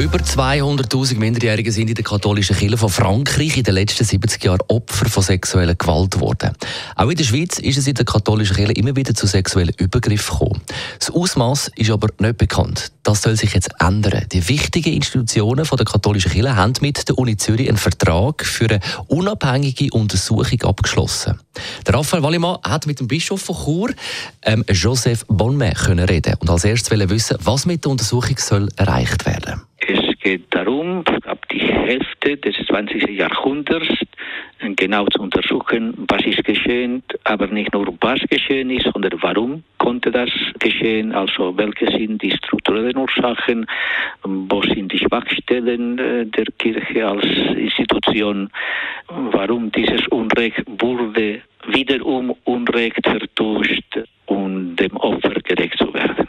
Über 200.000 Minderjährige sind in der katholischen Kirche von Frankreich in den letzten 70 Jahren Opfer von sexueller Gewalt geworden. Auch in der Schweiz ist es in der katholischen Kirche immer wieder zu sexuellen Übergriffen gekommen. Das Ausmaß ist aber nicht bekannt. Das soll sich jetzt ändern. Die wichtigen Institutionen der katholischen Kirche haben mit der Uni Zürich einen Vertrag für eine unabhängige Untersuchung abgeschlossen. Der Raphael Wallimann hat mit dem Bischof von Chur, ähm, Joseph Bonmet, können reden und als erstes wissen, was mit der Untersuchung soll erreicht werden. Es geht darum, ab die Hälfte des 20. Jahrhunderts genau zu untersuchen, was ist geschehen, aber nicht nur was geschehen ist, sondern warum konnte das geschehen, also welche sind die strukturellen Ursachen, wo sind die Schwachstellen äh, der Kirche als Institution, warum dieses Unrecht wurde wiederum Unrecht vertuscht, um dem Opfer gerecht zu werden.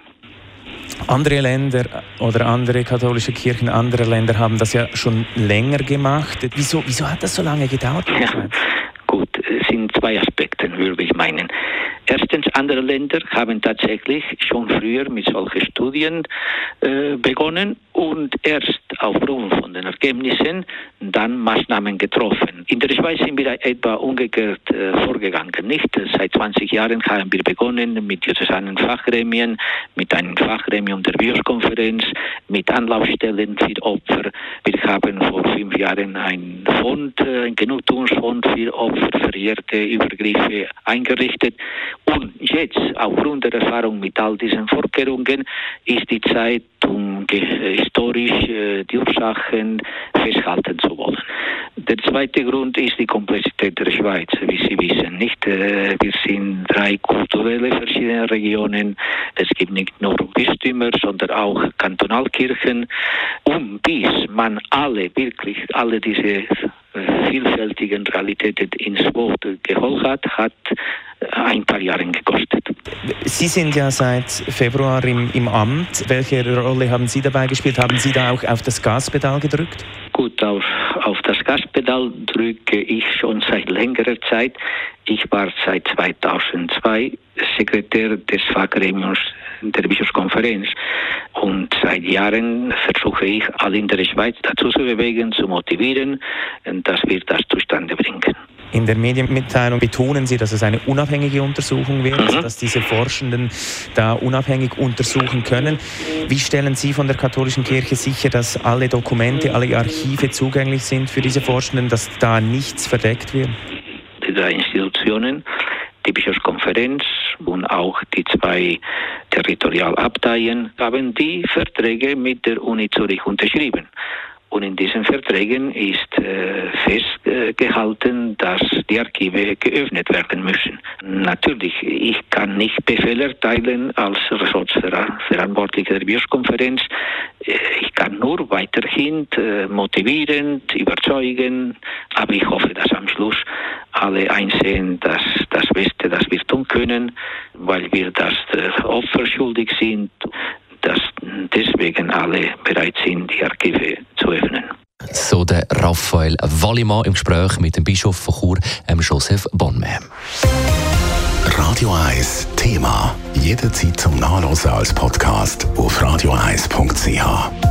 Andere Länder oder andere katholische Kirchen andere Länder haben das ja schon länger gemacht. Wieso, wieso hat das so lange gedauert? Ja, gut, es sind zwei Aspekte, würde ich meinen. Erstens, andere Länder haben tatsächlich schon früher mit solchen Studien äh, begonnen und erst aufgrund von den Ergebnissen dann Maßnahmen getroffen. In der Schweiz sind wir etwa umgekehrt äh, vorgegangen. Nicht seit 20 Jahren haben wir begonnen mit diözesanen Fachgremien, mit einem Fachgremium der Bioskonferenz, mit Anlaufstellen für Opfer. Wir haben vor fünf Jahren einen Fond, äh, einen Genugtuungsfonds für Opfer verehrte Übergriffe eingerichtet. Und jetzt, aufgrund der Erfahrung mit all diesen Vorkehrungen, ist die Zeit, um historisch äh, die Ursachen festhalten zu wollen. Der zweite Grund ist die Komplexität der Schweiz, wie Sie wissen. Nicht, äh, wir sind drei kulturelle verschiedene Regionen. Es gibt nicht nur Bistümer, sondern auch Kantonalkirchen. Und bis man alle, wirklich alle diese vielfältigen Realitäten ins Boot geholt hat, hat ein paar Jahre gekostet. Sie sind ja seit Februar im, im Amt. Welche Rolle haben Sie dabei gespielt? Haben Sie da auch auf das Gaspedal gedrückt? Gut, auf, auf das Gaspedal drücke ich schon seit längerer Zeit. Ich war seit 2002 Sekretär des Fachgremiums der Bischofskonferenz und seit Jahren versuche ich, alle in der Schweiz dazu zu bewegen, zu motivieren, dass wir das zustande bringen. In der Medienmitteilung betonen Sie, dass es eine unabhängige Untersuchung wird, mhm. dass diese Forschenden da unabhängig untersuchen können. Wie stellen Sie von der katholischen Kirche sicher, dass alle Dokumente, alle Archive zugänglich sind für diese Forschenden, dass da nichts verdeckt wird? Die drei Institutionen, die Bischofskonferenz und auch die zwei Territorialabteien, haben die Verträge mit der Uni Zürich unterschrieben. Und in diesen Verträgen ist äh, festgehalten, dass die Archive geöffnet werden müssen. Natürlich, ich kann nicht Befehle erteilen als Ressortverantwortlicher der Bioskonferenz. Äh, ich kann nur weiterhin äh, motivierend, überzeugen, aber ich hoffe, dass am Schluss alle einsehen, dass das Beste, das wir tun können, weil wir das Opfer schuldig sind, dass deswegen alle bereit sind, die Archive zu öffnen. So der Raphael Wallimann im Gespräch mit dem Bischof von Chur, Joseph Bonme. Radio 1 Thema. Jederzeit zum Nachlesen als Podcast auf radio1.ch.